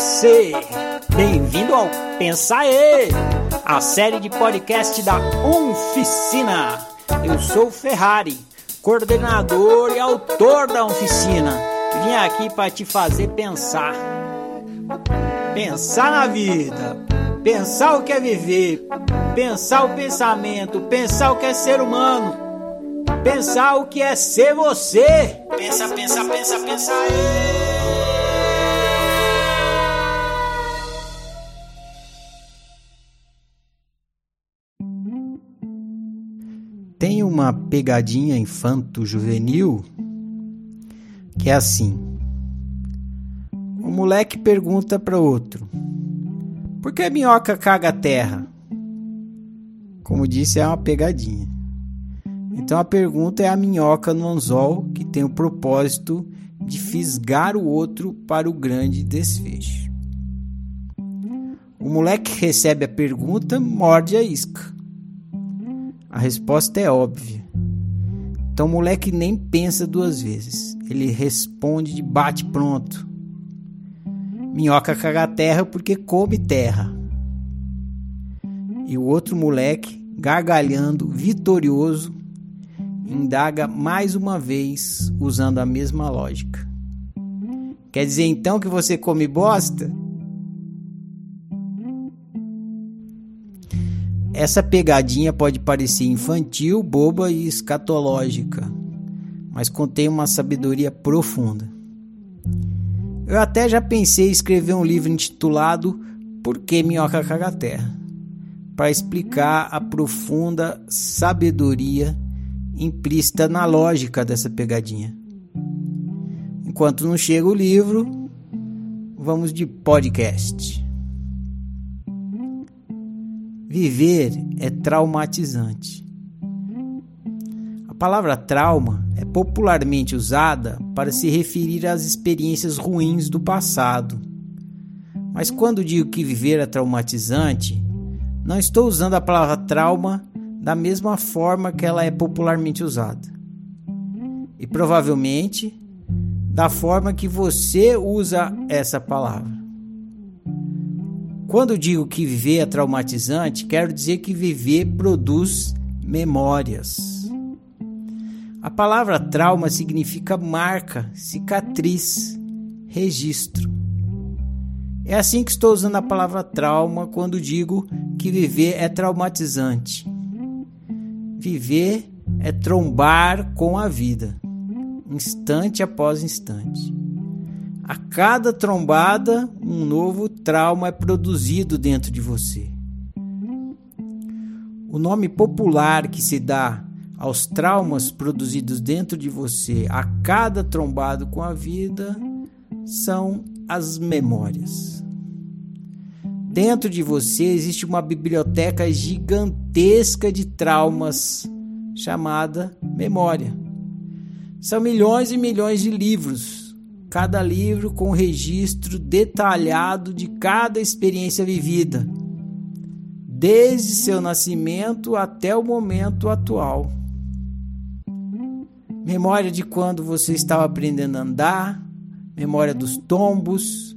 você! Bem-vindo ao Pensa aí, a série de podcast da Oficina. Eu sou o Ferrari, coordenador e autor da Oficina. Vim aqui para te fazer pensar. Pensar na vida, pensar o que é viver, pensar o pensamento, pensar o que é ser humano, pensar o que é ser você. Pensa, pensa, pensa, pensa aí. Tem uma pegadinha infanto-juvenil que é assim. Um moleque pergunta para outro: Por que a minhoca caga a terra? Como disse, é uma pegadinha. Então a pergunta é a minhoca no anzol que tem o propósito de fisgar o outro para o grande desfecho. O moleque recebe a pergunta, morde a isca. A resposta é óbvia. Então o moleque nem pensa duas vezes. Ele responde de bate pronto. Minhoca caga terra porque come terra. E o outro moleque, gargalhando, vitorioso, indaga mais uma vez usando a mesma lógica. Quer dizer então que você come bosta? Essa pegadinha pode parecer infantil, boba e escatológica, mas contém uma sabedoria profunda. Eu até já pensei em escrever um livro intitulado Por que Minhoca Caga Terra? para explicar a profunda sabedoria implícita na lógica dessa pegadinha. Enquanto não chega o livro, vamos de podcast. Viver é traumatizante. A palavra trauma é popularmente usada para se referir às experiências ruins do passado. Mas quando digo que viver é traumatizante, não estou usando a palavra trauma da mesma forma que ela é popularmente usada. E provavelmente da forma que você usa essa palavra. Quando digo que viver é traumatizante, quero dizer que viver produz memórias. A palavra trauma significa marca, cicatriz, registro. É assim que estou usando a palavra trauma quando digo que viver é traumatizante. Viver é trombar com a vida, instante após instante. A cada trombada, um novo trauma é produzido dentro de você. O nome popular que se dá aos traumas produzidos dentro de você a cada trombado com a vida são as memórias. Dentro de você existe uma biblioteca gigantesca de traumas chamada memória. São milhões e milhões de livros cada livro com registro detalhado de cada experiência vivida, desde seu nascimento até o momento atual. Memória de quando você estava aprendendo a andar, memória dos tombos,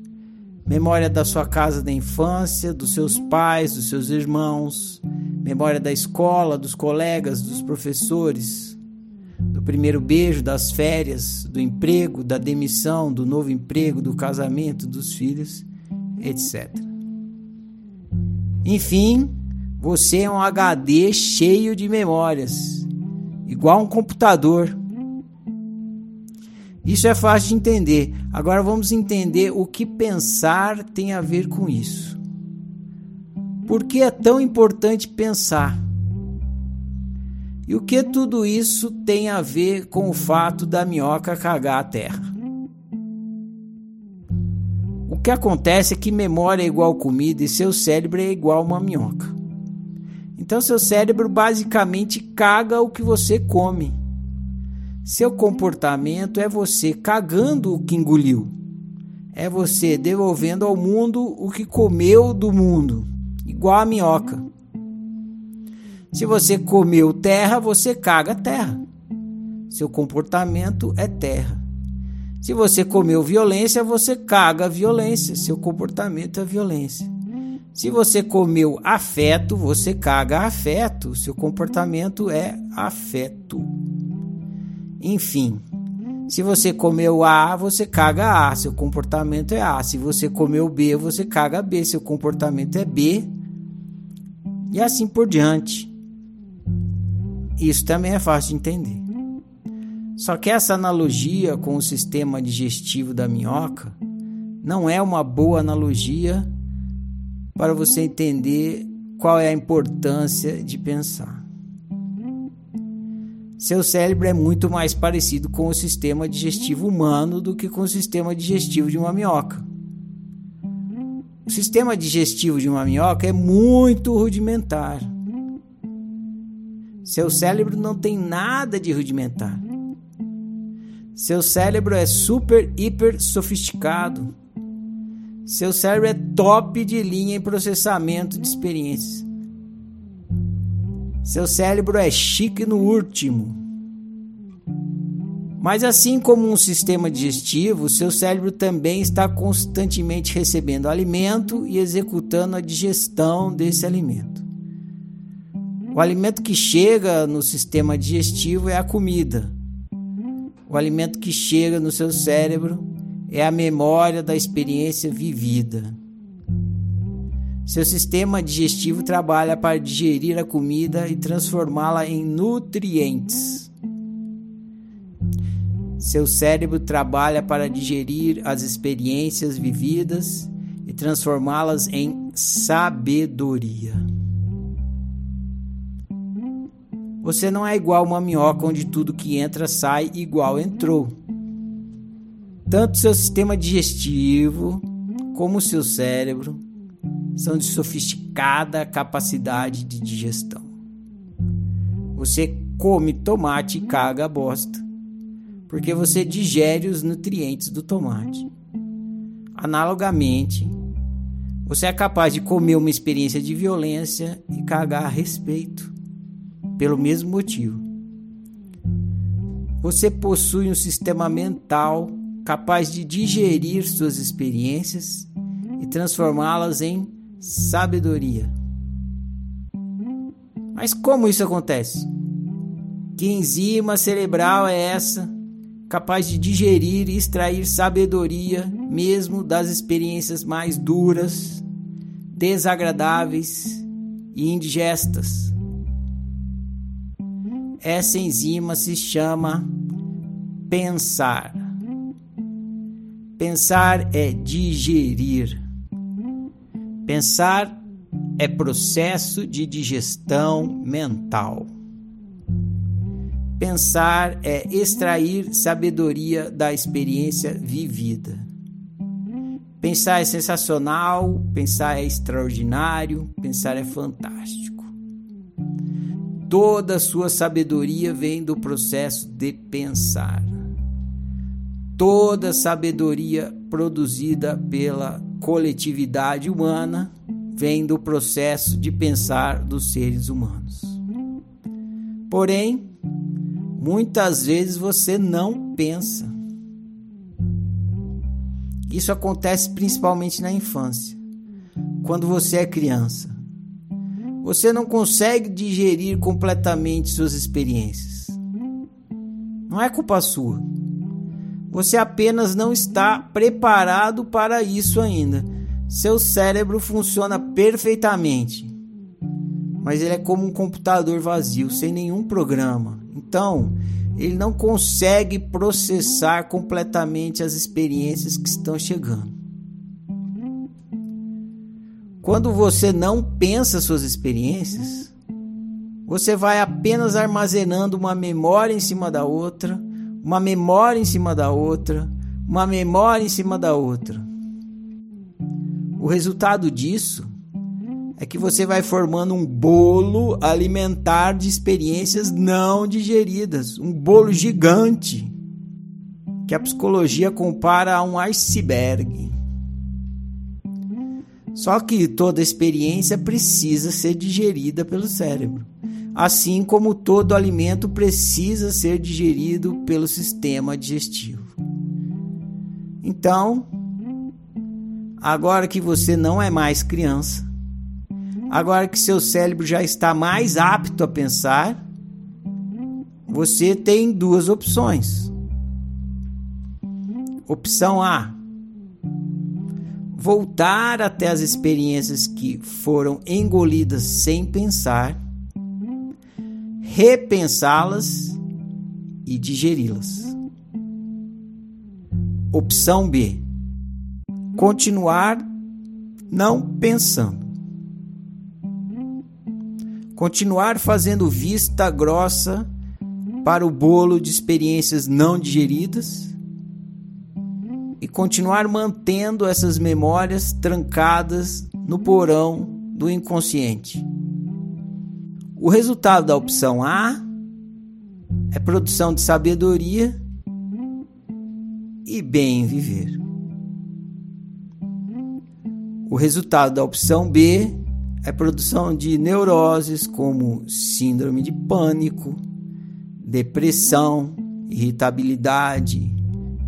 memória da sua casa da infância, dos seus pais, dos seus irmãos, memória da escola, dos colegas, dos professores do primeiro beijo, das férias, do emprego, da demissão, do novo emprego, do casamento, dos filhos, etc. Enfim, você é um HD cheio de memórias, igual um computador. Isso é fácil de entender. Agora vamos entender o que pensar tem a ver com isso. Por que é tão importante pensar? E o que tudo isso tem a ver com o fato da minhoca cagar a terra? O que acontece é que memória é igual comida e seu cérebro é igual uma minhoca. Então seu cérebro basicamente caga o que você come. Seu comportamento é você cagando o que engoliu. É você devolvendo ao mundo o que comeu do mundo, igual a minhoca. Se você comeu terra, você caga terra. Seu comportamento é terra. Se você comeu violência, você caga violência. Seu comportamento é violência. Se você comeu afeto, você caga afeto. Seu comportamento é afeto. Enfim, se você comeu A, você caga A. Seu comportamento é A. Se você comeu B, você caga B. Seu comportamento é B. E assim por diante. Isso também é fácil de entender. Só que essa analogia com o sistema digestivo da minhoca não é uma boa analogia para você entender qual é a importância de pensar. Seu cérebro é muito mais parecido com o sistema digestivo humano do que com o sistema digestivo de uma minhoca. O sistema digestivo de uma minhoca é muito rudimentar. Seu cérebro não tem nada de rudimentar. Seu cérebro é super, hiper sofisticado. Seu cérebro é top de linha em processamento de experiências. Seu cérebro é chique no último. Mas assim como um sistema digestivo, seu cérebro também está constantemente recebendo alimento e executando a digestão desse alimento. O alimento que chega no sistema digestivo é a comida. O alimento que chega no seu cérebro é a memória da experiência vivida. Seu sistema digestivo trabalha para digerir a comida e transformá-la em nutrientes. Seu cérebro trabalha para digerir as experiências vividas e transformá-las em sabedoria. Você não é igual uma minhoca onde tudo que entra sai igual entrou. Tanto seu sistema digestivo como seu cérebro são de sofisticada capacidade de digestão. Você come tomate e caga a bosta, porque você digere os nutrientes do tomate. Analogamente, você é capaz de comer uma experiência de violência e cagar a respeito pelo mesmo motivo. Você possui um sistema mental capaz de digerir suas experiências e transformá-las em sabedoria. Mas como isso acontece? Que enzima cerebral é essa capaz de digerir e extrair sabedoria mesmo das experiências mais duras, desagradáveis e indigestas? Essa enzima se chama pensar. Pensar é digerir. Pensar é processo de digestão mental. Pensar é extrair sabedoria da experiência vivida. Pensar é sensacional, pensar é extraordinário, pensar é fantástico. Toda a sua sabedoria vem do processo de pensar. Toda sabedoria produzida pela coletividade humana vem do processo de pensar dos seres humanos. Porém, muitas vezes você não pensa. Isso acontece principalmente na infância, quando você é criança. Você não consegue digerir completamente suas experiências. Não é culpa sua. Você apenas não está preparado para isso ainda. Seu cérebro funciona perfeitamente, mas ele é como um computador vazio, sem nenhum programa. Então, ele não consegue processar completamente as experiências que estão chegando. Quando você não pensa suas experiências, você vai apenas armazenando uma memória em cima da outra, uma memória em cima da outra, uma memória em cima da outra. O resultado disso é que você vai formando um bolo alimentar de experiências não digeridas, um bolo gigante que a psicologia compara a um iceberg. Só que toda experiência precisa ser digerida pelo cérebro, assim como todo alimento precisa ser digerido pelo sistema digestivo. Então, agora que você não é mais criança, agora que seu cérebro já está mais apto a pensar, você tem duas opções. Opção A: voltar até as experiências que foram engolidas sem pensar, repensá-las e digeri-las. Opção B: continuar não pensando. Continuar fazendo vista grossa para o bolo de experiências não digeridas continuar mantendo essas memórias trancadas no porão do inconsciente. O resultado da opção A é produção de sabedoria e bem viver. O resultado da opção B é produção de neuroses como síndrome de pânico, depressão, irritabilidade,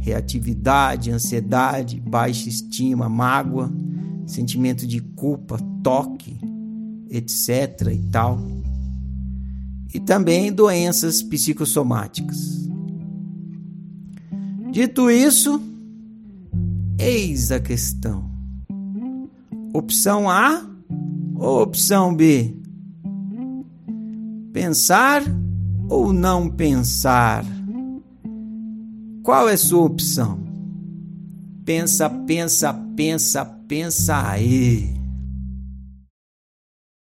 reatividade, ansiedade, baixa estima, mágoa, sentimento de culpa, toque, etc. e tal. E também doenças psicossomáticas. Dito isso, eis a questão: opção A ou opção B? Pensar ou não pensar? Qual é sua opção? Pensa, pensa, pensa, pensa aí.